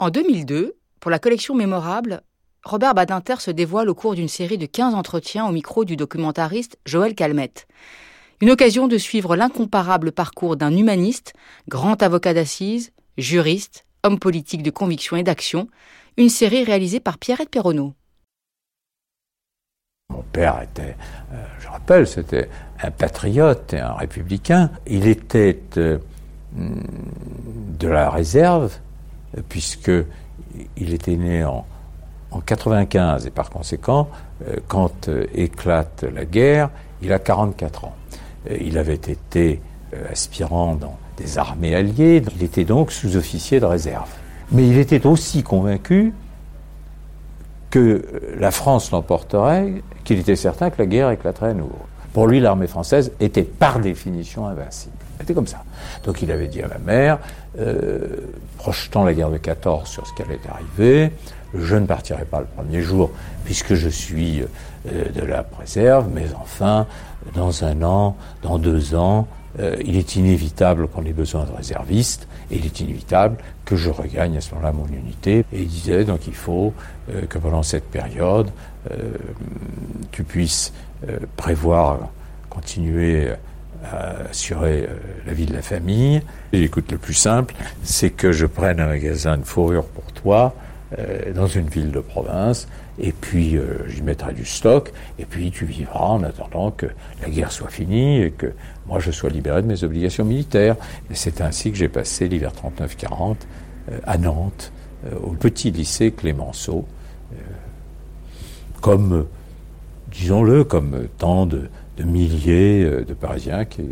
En 2002, pour la collection Mémorable, Robert Badinter se dévoile au cours d'une série de 15 entretiens au micro du documentariste Joël Calmette. Une occasion de suivre l'incomparable parcours d'un humaniste, grand avocat d'assises, juriste, homme politique de conviction et d'action, une série réalisée par Pierrette Perronneau. Mon père était, euh, je rappelle, c'était un patriote et un républicain. Il était euh, de la réserve, puisque il était né en, en 95 et par conséquent, euh, quand éclate la guerre, il a 44 ans. il avait été aspirant dans des armées alliées, il était donc sous-officier de réserve. Mais il était aussi convaincu que la France l'emporterait, qu'il était certain que la guerre éclaterait à nouveau. Pour lui, l'armée française était par définition invincible. C'était comme ça. Donc il avait dit à ma mère, euh, projetant la guerre de 14 sur ce qui allait arriver, je ne partirai pas le premier jour puisque je suis euh, de la préserve, mais enfin, dans un an, dans deux ans, euh, il est inévitable qu'on ait besoin de réservistes, et il est inévitable que je regagne à ce moment-là mon unité. Et il disait donc il faut que pendant cette période, tu puisses prévoir, continuer à assurer la vie de la famille. Écoute, le plus simple, c'est que je prenne un magasin de fourrure pour toi dans une ville de province, et puis j'y mettrai du stock, et puis tu vivras en attendant que la guerre soit finie et que moi je sois libéré de mes obligations militaires. Et c'est ainsi que j'ai passé l'hiver 39-40 euh, à Nantes, euh, au petit lycée Clémenceau, euh, comme, disons-le, comme tant de, milliers de Parisiens qui,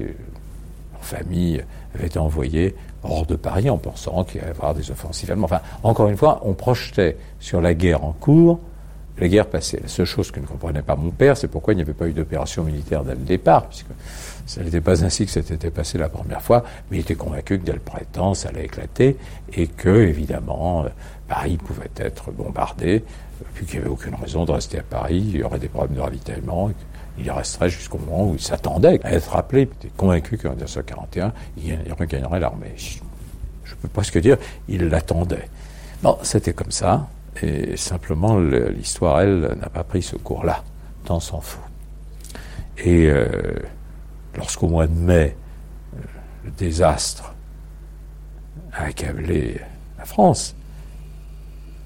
en famille, avaient été envoyés hors de Paris en pensant qu'il y allait y avoir des offensives allemandes. Enfin, encore une fois, on projetait sur la guerre en cours la guerre passée. La seule chose que ne comprenait pas mon père, c'est pourquoi il n'y avait pas eu d'opération militaire dès le départ, puisque ça n'était pas ainsi que c'était passé la première fois, mais il était convaincu que dès le printemps, ça allait éclater, et que, évidemment, euh, Paris pouvait être bombardé, puis qu'il n'y avait aucune raison de rester à Paris, il y aurait des problèmes de ravitaillement, il resterait jusqu'au moment où il s'attendait à être rappelé. Il était convaincu qu'en 1941, il regagnerait l'armée. Je peux presque dire, il l'attendait. Bon, c'était comme ça. Et simplement, l'histoire, elle, n'a pas pris ce cours-là. Tant s'en fout. Et euh, lorsqu'au mois de mai, euh, le désastre a accablé la France,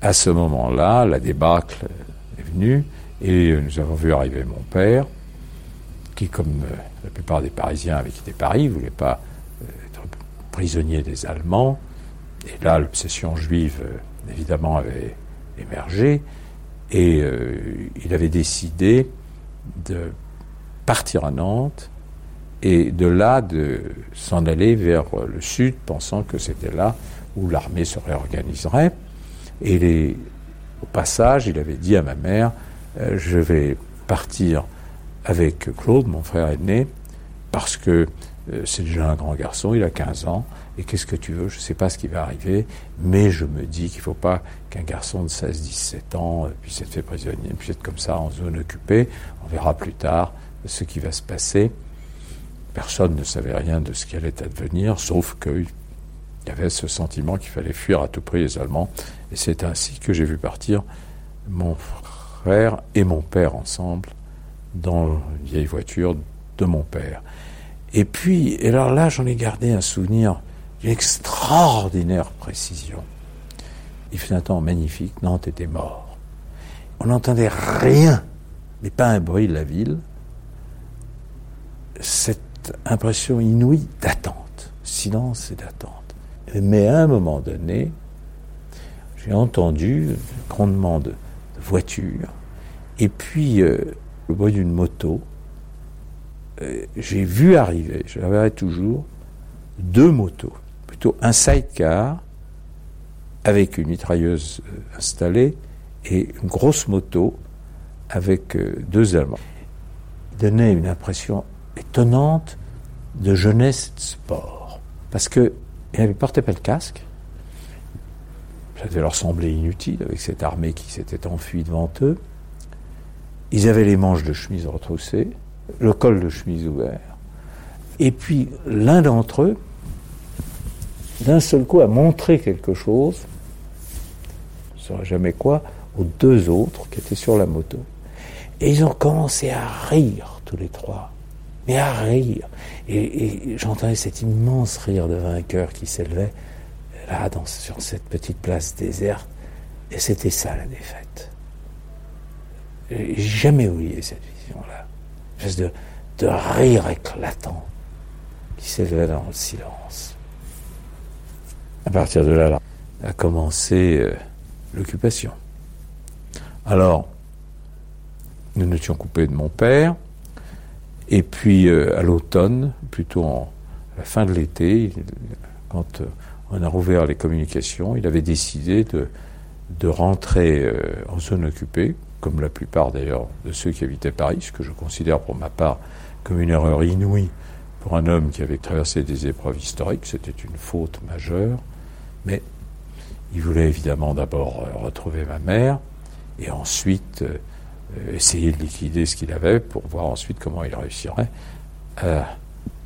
à ce moment-là, la débâcle est venue et nous avons vu arriver mon père, qui, comme euh, la plupart des Parisiens avaient quitté Paris, ne voulait pas être prisonnier des Allemands. Et là, l'obsession juive, évidemment, avait émergé, et euh, il avait décidé de partir à Nantes et de là de s'en aller vers le sud, pensant que c'était là où l'armée se réorganiserait. Et au passage, il avait dit à ma mère, euh, je vais partir avec Claude, mon frère aîné, parce que euh, c'est déjà un grand garçon, il a 15 ans, et qu'est-ce que tu veux Je ne sais pas ce qui va arriver, mais je me dis qu'il ne faut pas qu'un garçon de 16-17 ans puisse être fait prisonnier, puisse être comme ça en zone occupée. On verra plus tard ce qui va se passer. Personne ne savait rien de ce qui allait advenir, sauf qu'il y avait ce sentiment qu'il fallait fuir à tout prix les Allemands. Et c'est ainsi que j'ai vu partir mon frère et mon père ensemble dans une vieille voiture de mon père. Et puis, et alors là, j'en ai gardé un souvenir d'une extraordinaire précision. Il fait un temps magnifique, Nantes était mort. On n'entendait rien, mais pas un bruit de la ville. Cette impression inouïe d'attente, silence et d'attente. Mais à un moment donné, j'ai entendu un grondement de, voiture, et puis euh, le bruit d'une moto. Euh, j'ai vu arriver, je la verrai toujours, deux motos plutôt un sidecar avec une mitrailleuse euh, installée et une grosse moto avec euh, deux Allemands. Il donnait une impression étonnante de jeunesse et de sport. Parce qu'ils ne portaient pas le casque. Ça devait leur sembler inutile avec cette armée qui s'était enfuie devant eux. Ils avaient les manches de chemise retroussées, le col de chemise ouvert. Et puis l'un d'entre eux d'un seul coup à montrer quelque chose ne saura jamais quoi, aux deux autres qui étaient sur la moto. Et ils ont commencé à rire, tous les trois. Mais à rire. Et, j'entendais cet immense rire de vainqueur qui s'élevait là, sur cette petite place déserte. Et c'était ça, la défaite. J'ai jamais oublié cette vision-là. Espèce de, de rire éclatant qui s'élevait dans le silence. À partir de là, a commencé euh, l'occupation. Alors, nous nous étions coupés de mon père, et puis euh, à l'automne, plutôt en, à la fin de l'été, quand euh, on a rouvert les communications, il avait décidé de, rentrer en zone occupée, comme la plupart d'ailleurs de ceux qui habitaient Paris, ce que je considère pour ma part comme une erreur inouïe pour un homme qui avait traversé des épreuves historiques. C'était une faute majeure, mais il voulait évidemment d'abord euh, retrouver ma mère et ensuite euh, essayer de liquider ce qu'il avait pour voir ensuite comment il réussirait à,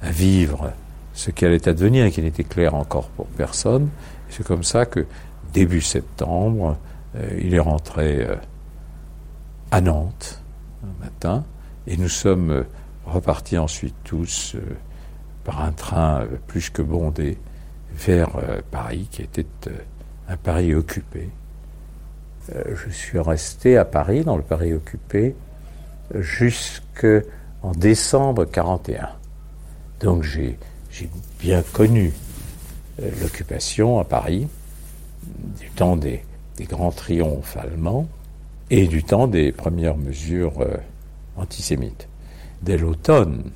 vivre ce qui allait advenir et qui n'était clair encore pour personne. C'est comme ça que début septembre, euh, il est rentré à Nantes un matin et nous sommes repartis ensuite tous par un train plus que bondé vers Paris qui était un Paris occupé. Euh, je suis resté à Paris, dans le Paris occupé, jusqu'en décembre 41. Donc j'ai bien connu euh, l'occupation à Paris, du temps des, grands triomphes allemands et du temps des premières mesures euh, antisémites. Dès l'automne,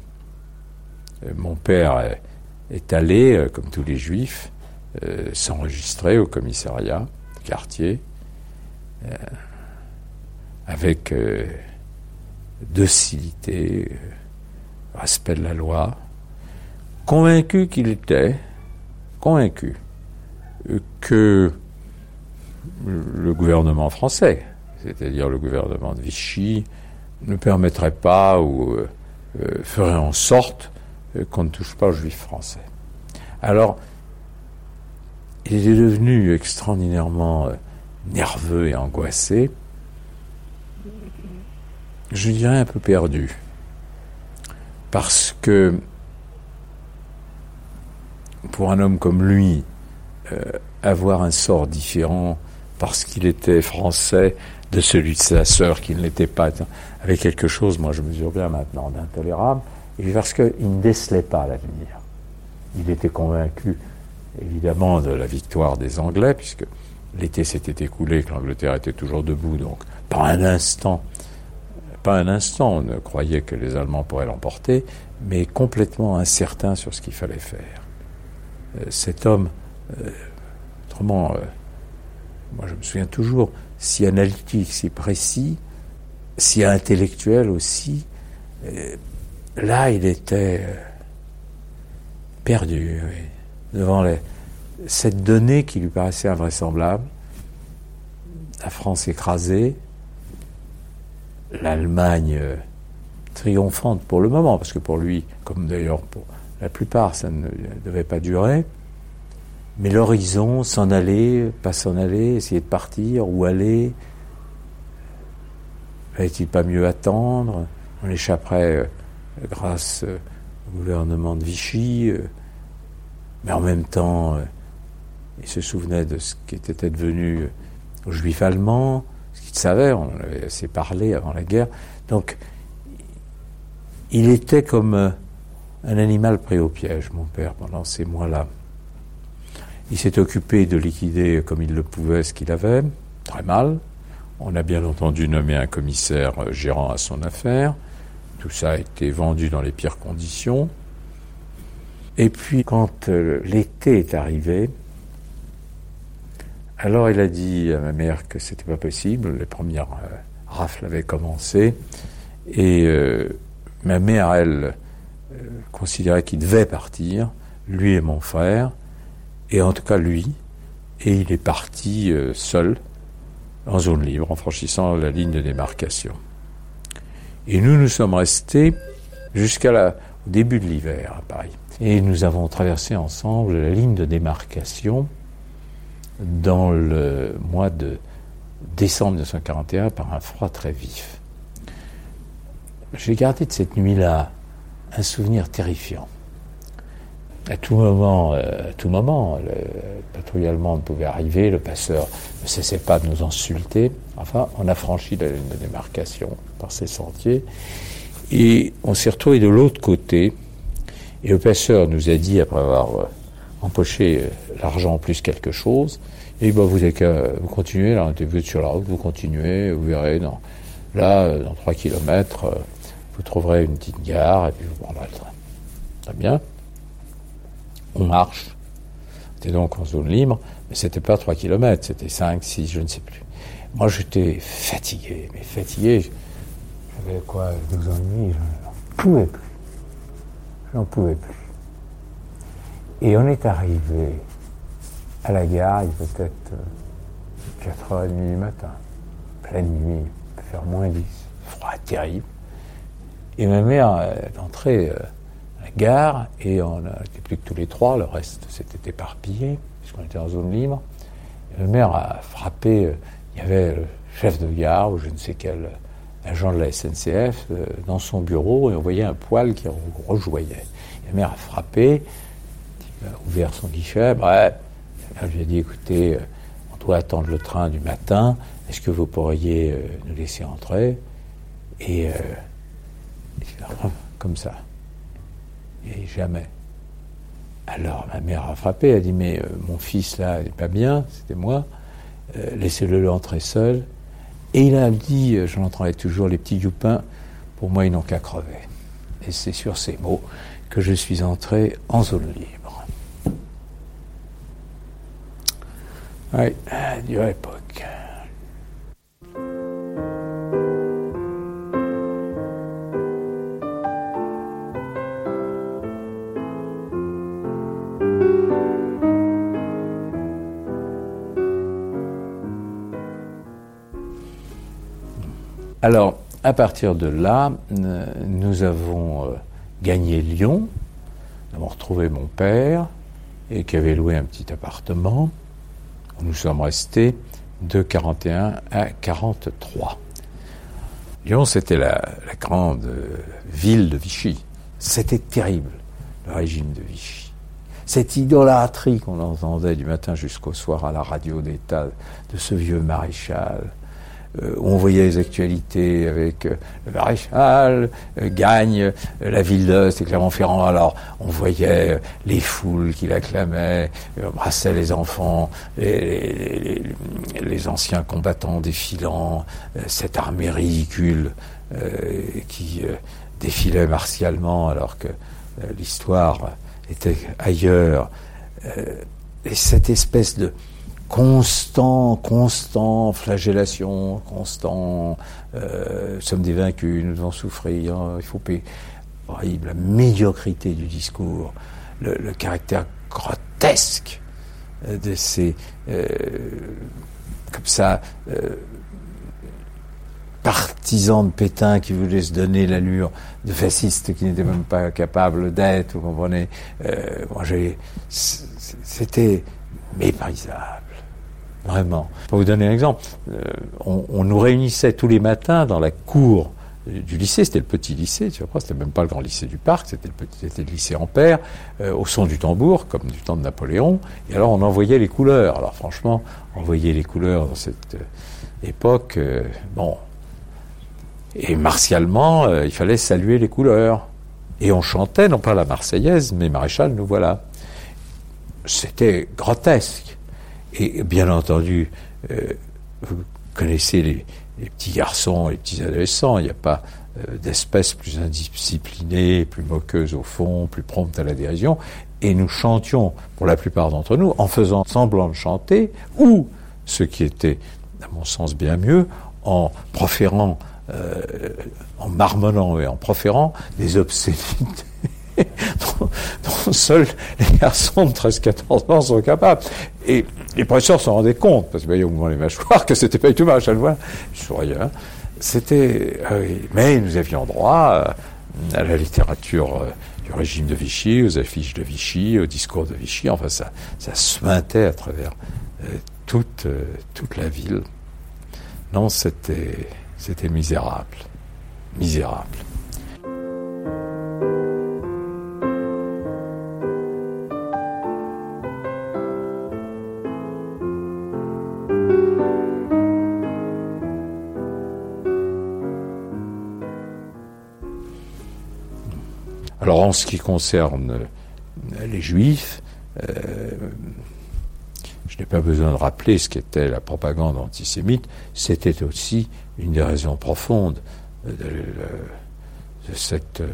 mon père est allé, comme tous les juifs, s'enregistrer au commissariat quartier euh, avec euh, docilité, respect de la loi, convaincu qu'il était, convaincu que le gouvernement français, c'est-à-dire le gouvernement de Vichy, ne permettrait pas ou ferait en sorte qu'on ne touche pas aux juifs français. Alors, il est devenu extraordinairement euh, nerveux et angoissé. Je dirais un peu perdu. Parce que pour un homme comme lui, euh, avoir un sort différent parce qu'il était français de celui de sa sœur qui ne l'était pas, avait quelque chose, moi je mesure bien maintenant, d'intolérable, et parce qu'il ne décelait pas l'avenir. Il était convaincu évidemment de la victoire des Anglais, puisque l'été s'était écoulé, que l'Angleterre était toujours debout, donc pas un instant, pas un instant, on ne croyait que les Allemands pourraient l'emporter, mais complètement incertain sur ce qu'il fallait faire. Euh, cet homme, euh, autrement, euh, moi je me souviens toujours, si analytique, si précis, si intellectuel aussi, là il était perdu. Oui devant cette donnée qui lui paraissait invraisemblable. La France écrasée, l'Allemagne euh, triomphante pour le moment, parce que pour lui, comme d'ailleurs pour la plupart, ça ne devait pas durer. Mais l'horizon, s'en aller, pas s'en aller, essayer de partir, où aller Fallait-il pas mieux attendre? On échapperait euh, grâce euh, au gouvernement de Vichy. Mais en même temps, il se souvenait de ce qui était advenu aux Juifs allemands, ce qu'il savait, on en avait assez parlé avant la guerre. Donc, il était comme euh, un animal pris au piège, mon père, pendant ces mois-là. Il s'est occupé de liquider comme il le pouvait ce qu'il avait, très mal. On a bien entendu nommé un commissaire euh, gérant à son affaire. Tout ça a été vendu dans les pires conditions. Et puis quand euh, l'été est arrivé, alors il a dit à ma mère que c'était pas possible, les premières euh, rafles avaient commencé, et euh, ma mère, elle, considérait qu'il devait partir, lui et mon frère, et en tout cas lui, et il est parti seul, en zone libre, en franchissant la ligne de démarcation. Et nous, nous sommes restés jusqu'au début de l'hiver à Paris. Et nous avons traversé ensemble la ligne de démarcation dans le mois de décembre 1941 par un froid très vif. J'ai gardé de cette nuit-là un souvenir terrifiant. À tout moment, euh, à tout moment, le patrouille allemande pouvait arriver, le passeur ne cessait pas de nous insulter. Enfin, on a franchi la ligne de démarcation par ces sentiers et on s'est retrouvé de l'autre côté. Et le passeur nous a dit, après avoir euh, empoché euh, l'argent plus quelque chose, et bah, vous avez qu'à vous continuer, là, vous êtes sur la route, vous continuez, vous verrez, là, dans 3 kilomètres, vous trouverez une petite gare, et puis vous prendrez le train. Très bien on marche. C'était donc en zone libre, mais c'était pas 3 km, c'était 5, 6, je ne sais plus. Moi, j'étais fatigué, mais fatigué. J'avais quoi, 12 ans et demi, j'en pouvais plus. J'en pouvais plus. Et on est arrivé à la gare, il peut être 4h30 du matin, pleine nuit, faire moins 10, froid terrible. Et ma mère est entrée euh, gare et on n'était plus que tous les trois, le reste s'était éparpillé puisqu'on était en zone libre. le maire a frappé, euh, il y avait le chef de gare ou je ne sais quel agent de la SNCF euh, dans son bureau et on voyait un poil qui rejoignait. le maire a frappé, ouvert son guichet, bref, je lui ai dit écoutez, euh, on doit attendre le train du matin, est-ce que vous pourriez nous laisser entrer? Et comme ça. Et jamais. Alors ma mère a frappé, elle a dit mais euh, mon fils là n'est pas bien, c'était moi, euh, laissez-le entrer seul. Et il a dit, euh, je l'entendais toujours, les petits youpins, pour moi ils n'ont qu'à crever. Et c'est sur ces mots que je suis entré en zone libre. Oui, dure époque. Alors, à partir de là, nous avons euh, gagné Lyon. Nous avons retrouvé mon père, et qui avait loué un petit appartement. Nous sommes restés de 41 à 43. Lyon, c'était la, grande euh, ville de Vichy. C'était terrible, le régime de Vichy. Cette idolâtrie qu'on entendait du matin jusqu'au soir à la radio d'État de ce vieux maréchal, on voyait les actualités avec euh, le maréchal euh, gagne la ville de c'était Clermont-Ferrand. Alors on voyait les foules qui l'acclamaient, embrassaient les enfants, les, anciens combattants défilant, cette armée ridicule qui défilait martialement alors que l'histoire était ailleurs. et cette espèce de constant, constant, flagellation, constant, euh, sommes des vaincus, nous devons souffrir, il faut payer. Horrible, la médiocrité du discours, le, caractère grotesque de ces, euh, comme ça, euh, partisans de Pétain qui voulaient se donner l'allure de fascistes qui n'étaient même pas capables d'être, vous comprenez. Euh, c'était méprisable. Vraiment. Pour vous donner un exemple, euh, on, nous réunissait tous les matins dans la cour du lycée, c'était le petit lycée, tu vois, c'était même pas le grand lycée du parc, c'était le, petit, le lycée Ampère, euh, au son du tambour, comme du temps de Napoléon, et alors on envoyait les couleurs. Alors franchement, envoyer les couleurs dans cette euh, époque, bon, et martialement, il fallait saluer les couleurs. Et on chantait, non pas la Marseillaise, mais Maréchal, nous voilà. C'était grotesque. Et bien entendu, euh, vous connaissez les, petits garçons, les petits adolescents, il n'y a pas euh, d'espèce plus indisciplinée, plus moqueuse au fond, plus prompte à la dérision. Et nous chantions, pour la plupart d'entre nous, en faisant semblant de chanter, ou, ce qui était, à mon sens, bien mieux, en proférant, euh, en marmonnant et en proférant des obscénités dont, seuls les garçons de 13-14 ans sont capables. Et les professeurs s'en rendaient compte, parce que voyez au moment les mâchoires, que c'était pas du tout Maréchal Voix. Je souriais. C'était, ah mais nous avions droit euh, à la littérature euh, du régime de Vichy, aux affiches de Vichy, au discours de Vichy. Enfin, ça, ça se maintait à travers euh, toute, toute la ville. Non, c'était, c'était misérable. Misérable. Alors en ce qui concerne euh, les juifs, euh, je n'ai pas besoin de rappeler ce qu'était la propagande antisémite, c'était aussi une des raisons profondes de, cette, euh,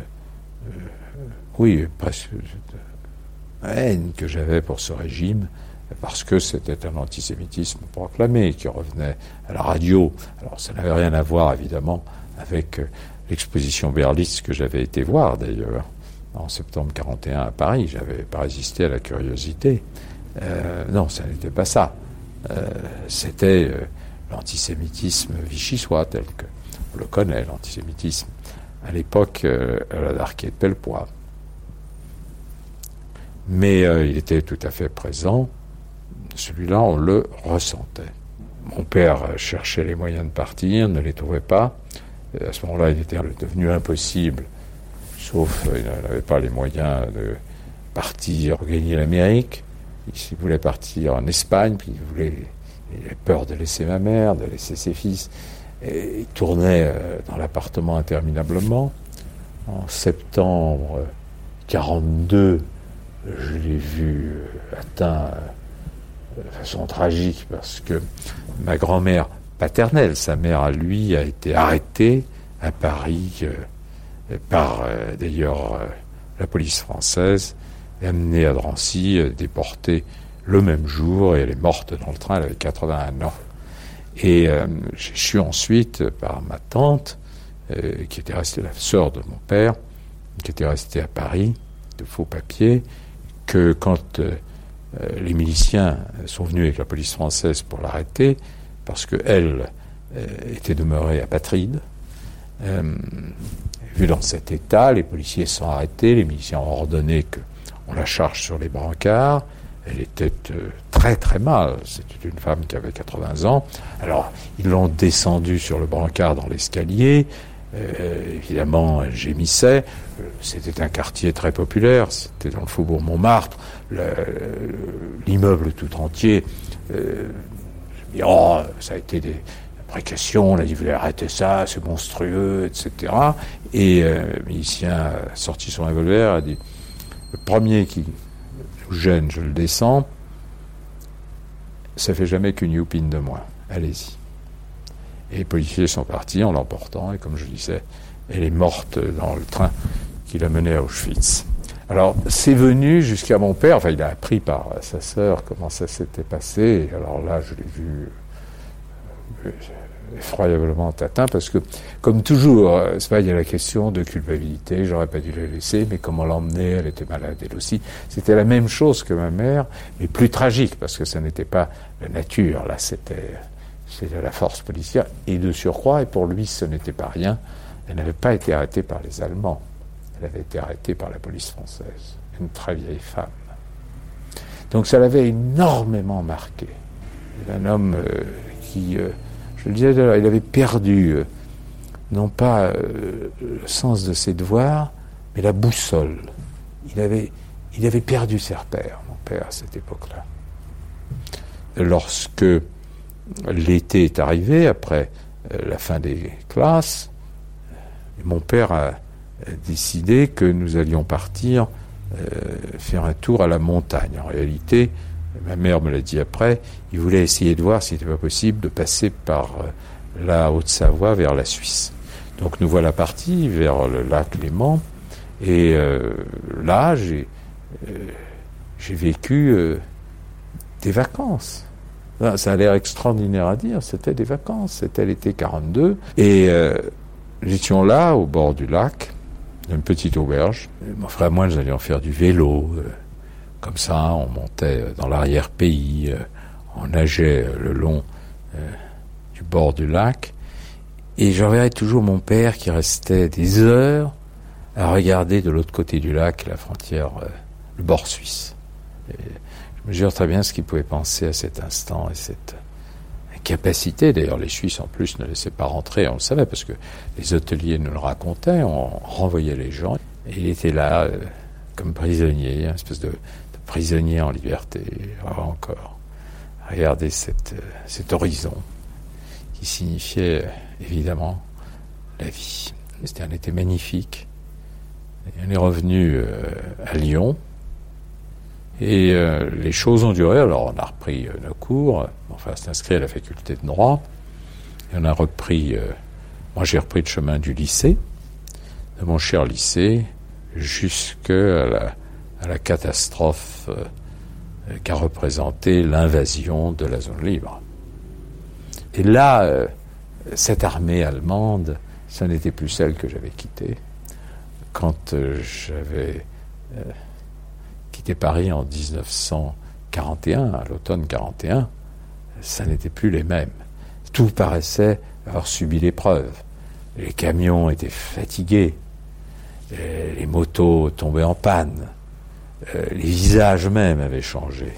oui, presque, haine que j'avais pour ce régime, parce que c'était un antisémitisme proclamé qui revenait à la radio. Alors ça n'avait rien à voir évidemment avec l'exposition Berlitz que j'avais été voir d'ailleurs en septembre 41 à Paris. J'avais pas résisté à la curiosité. Euh, non, ça n'était pas ça. Euh, c'était euh, l'antisémitisme vichysois tel que on le connaît, l'antisémitisme à l'époque à la de Pellepoix. Mais il était tout à fait présent. Celui-là, on le ressentait. Mon père cherchait les moyens de partir, ne les trouvait pas. à ce moment-là, il était devenu impossible sauf qu'il n'avait pas les moyens de partir gagner l'Amérique. Il voulait partir en Espagne, puis il il avait peur de laisser ma mère, de laisser ses fils. Et il tournait euh, dans l'appartement interminablement. En septembre 42, je l'ai vu euh, atteint euh, de façon tragique parce que ma grand-mère paternelle, sa mère à lui, a été arrêtée à Paris par euh, d'ailleurs euh, la police française, amenée à Drancy, euh, déportée le même jour, et elle est morte dans le train, elle avait 81 ans. Et j'ai su ensuite par ma tante, qui était restée la sœur de mon père, qui était restée à Paris, de faux papiers, que quand les miliciens sont venus avec la police française pour l'arrêter, parce qu'elle était demeurée apatride, Vu dans cet état, les policiers sont arrêtés, les miliciens ont ordonné qu'on la charge sur les brancards. Elle était euh, très très mal. C'était une femme qui avait 80 ans. Alors, ils l'ont descendue sur le brancard dans l'escalier. Euh, évidemment, elle gémissait. Euh, c'était un quartier très populaire. C'était dans le faubourg Montmartre. L'immeuble tout entier. oh, ça a été des, on a dit, vous arrêter ça, c'est monstrueux, etc. Et euh, le milicien a sorti son revolver, a dit, le premier qui nous gêne, je le descends, ça fait jamais qu'une youpine de moins, allez-y. Et les policiers sont partis en l'emportant, et comme je disais, elle est morte dans le train qui l'a menée à Auschwitz. Alors, c'est venu jusqu'à mon père, enfin, il a appris par sa sœur comment ça s'était passé, alors là, je l'ai vu euh, effroyablement atteint parce que, comme toujours, euh, pas, il y a la question de culpabilité, j'aurais pas dû la laisser, mais comment l'emmener, elle était malade elle aussi. C'était la même chose que ma mère, mais plus tragique parce que ça n'était pas la nature, là c'était, c'était la force policière et de surcroît, et pour lui ce n'était pas rien, elle n'avait pas été arrêtée par les Allemands, elle avait été arrêtée par la police française, une très vieille femme. Donc ça l'avait énormément marqué. Un homme euh, qui euh, je le disais, il avait perdu, euh, non pas euh, le sens de ses devoirs, mais la boussole. Il avait, il avait perdu ses repères, mon père, à cette époque-là. Lorsque l'été est arrivé, après euh, la fin des classes, mon père a décidé que nous allions partir faire un tour à la montagne. En réalité, ma mère me l'a dit après, il voulait essayer de voir s'il n'était pas possible de passer par euh, la Haute-Savoie vers la Suisse. Donc nous voilà partis vers le lac Léman, et euh, là j'ai euh, vécu des vacances. Ça a l'air extraordinaire à dire, c'était des vacances, c'était l'été 42, et nous étions là au bord du lac, dans une petite auberge. Mon frère et moi, nous allions faire du vélo. Comme ça, on montait dans l'arrière-pays, euh, on nageait le long euh, du bord du lac, et je toujours mon père qui restait des heures à regarder de l'autre côté du lac la frontière, euh, le bord suisse. je me jure très bien ce qu'il pouvait penser à cet instant et cette capacité. D'ailleurs, les Suisses en plus ne laissaient pas rentrer, on le savait, parce que les hôteliers nous le racontaient, on renvoyait les gens. Et il était là euh, comme prisonnier, une espèce de, prisonnier en liberté, encore. Regardez euh, cet horizon qui signifiait évidemment la vie. C'était un été magnifique. on est revenu euh, à Lyon. Et euh, les choses ont duré. Alors, on a repris euh, nos cours. Enfin, c'est inscrit à la faculté de droit. On a repris. moi, j'ai repris le chemin du lycée, de mon cher lycée, jusqu'à la, à la catastrophe qu'a représentée l'invasion de la zone libre. Et là, cette armée allemande, ça n'était plus celle que j'avais quittée. Quand euh, j'avais euh, quitté Paris en 1941, à l'automne 41, ça n'était plus les mêmes. Tout paraissait avoir subi l'épreuve. Les camions étaient fatigués, les motos tombaient en panne, euh, les visages même avaient changé.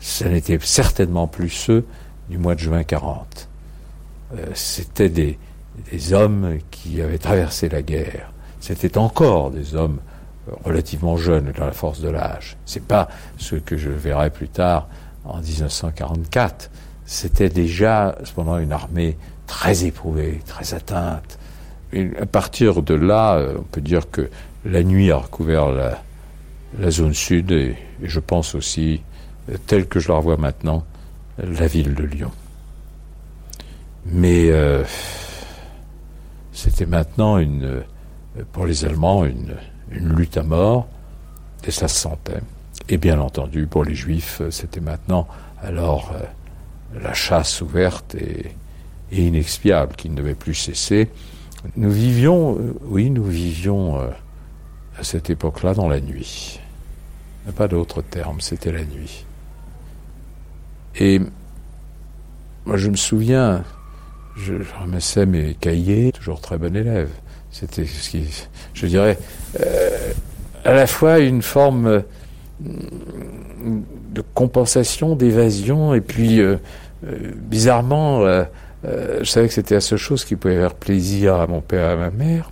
Ce n'était certainement plus ceux du mois de juin 40. C'était des, hommes qui avaient traversé la guerre. C'était encore des hommes relativement jeunes dans la force de l'âge. C'est pas ce que je verrai plus tard en 1944. C'était déjà cependant une armée très éprouvée, très atteinte. À partir de là, euh, on peut dire que la nuit a recouvert la, zone sud et, je pense aussi, euh, telle que je la revois maintenant, la ville de Lyon. Mais euh, c'était maintenant une, euh, pour les Allemands une, lutte à mort, et ça se sentait. Et bien entendu, pour les Juifs, c'était maintenant alors la chasse ouverte et, inexpiable qui ne devait plus cesser. Nous vivions, oui, nous vivions à cette époque-là dans la nuit. N'y a pas d'autre terme, c'était la nuit. Et moi, je me souviens, je, ramassais mes cahiers, toujours très bon élève. C'était ce qui, je dirais, euh, à la fois une forme euh, de compensation, d'évasion, et puis euh, bizarrement, je savais que c'était la seule chose qui pouvait faire plaisir à mon père et à ma mère.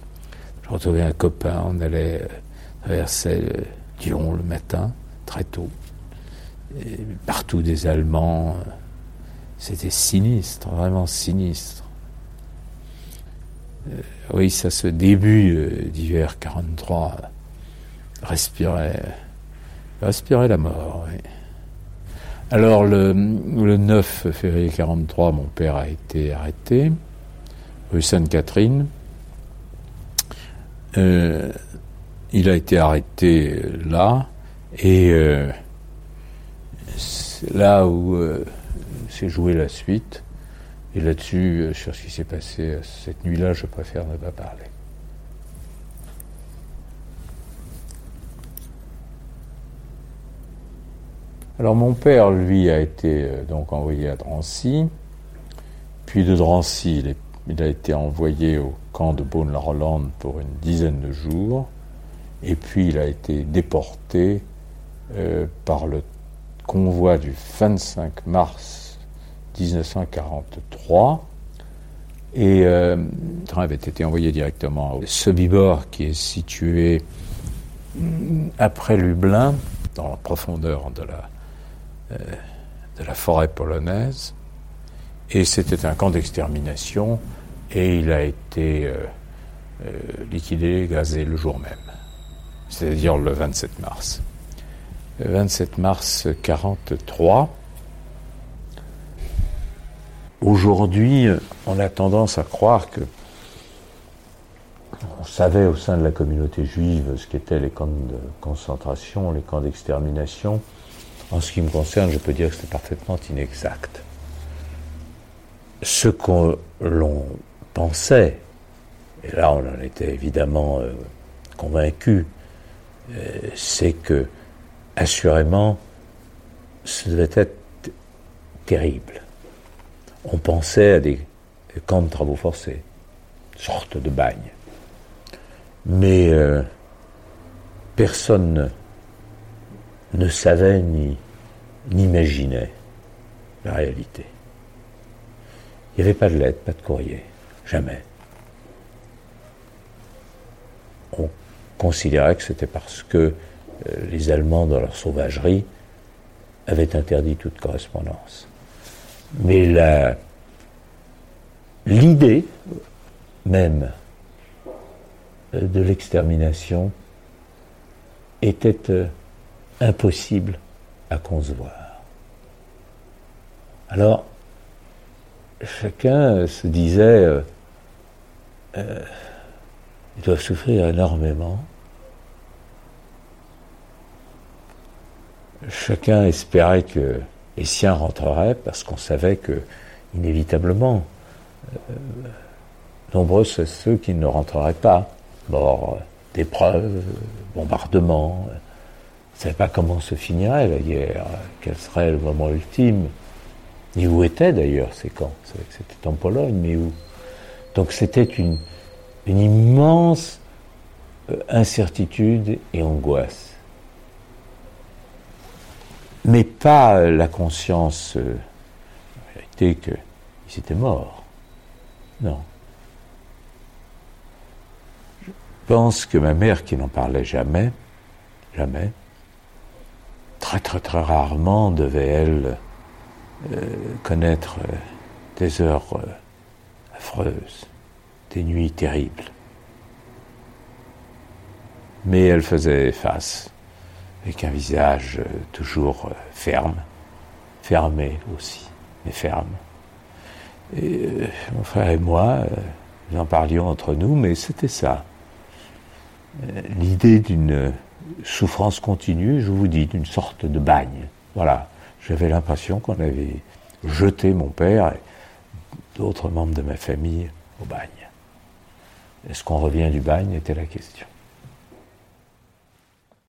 Je retrouvais un copain, on allait traverser Le matin, très tôt. Partout des Allemands. C'était sinistre, vraiment sinistre. Euh, oui, ça, ce début euh, d'hiver 43 respirait, respirait la mort. Alors, le, 9 février 43, mon père a été arrêté, rue Sainte-Catherine. Euh, il a été arrêté là, et là où c'est jouer la suite. Et là-dessus, euh, sur ce qui s'est passé euh, cette nuit-là, je préfère ne pas parler. Alors mon père, lui, a été euh, donc envoyé à Drancy, puis de Drancy, il, a été envoyé au camp de Beaune-la-Rolande pour une dizaine de jours, et puis il a été déporté par le convoi du 25 mars 1943. Et euh, le train avait été envoyé directement au Sobibor, qui est situé après Lublin, dans la profondeur de la, euh, de la forêt polonaise. Et c'était un camp d'extermination, et il a été euh, liquidé, gazé le jour même, c'est-à-dire le 27 mars. Le 27 mars 1943, Aujourd'hui, on a tendance à croire que on savait au sein de la communauté juive ce qu'étaient les camps de concentration, les camps d'extermination. En ce qui me concerne, je peux dire que c'est parfaitement inexact. Ce que l'on pensait, et là on en était évidemment euh, convaincu, c'est que, assurément, ce devait être terrible on pensait à des camps de travaux forcés, sorte de bagne. Mais euh, personne ne, savait ni n'imaginait la réalité. Il n'y avait pas de lettre, pas de courrier. Jamais. On considérait que c'était parce que euh, les Allemands, dans leur sauvagerie, avaient interdit toute correspondance. Mais l'idée même de l'extermination était euh, impossible à concevoir. Alors, chacun se disait, euh, euh, ils doivent souffrir énormément. Chacun espérait que les siens rentreraient parce qu'on savait que, inévitablement, nombreux sont ceux qui ne rentreraient pas, morts d'épreuves, bombardements. On ne savait pas comment se finirait la guerre, quel serait le moment ultime, ni où étaient d'ailleurs ces camps. C'était en Pologne, mais où Donc c'était une, immense euh, incertitude et angoisse. Mais pas la conscience, euh, réalité, qu'ils étaient morts. Non. Je pense que ma mère, qui n'en parlait jamais, jamais, très très très rarement devait, elle, euh, connaître euh, des heures euh, affreuses, des nuits terribles. Mais elle faisait face, avec un visage toujours ferme, fermé aussi, mais ferme. Et mon frère et moi, nous en parlions entre nous, mais c'était ça. Euh, l'idée d'une souffrance continue, je vous dis, d'une sorte de bagne. Voilà, j'avais l'impression qu'on avait jeté mon père et d'autres membres de ma famille au bagne. Est-ce qu'on revient du bagne était la question.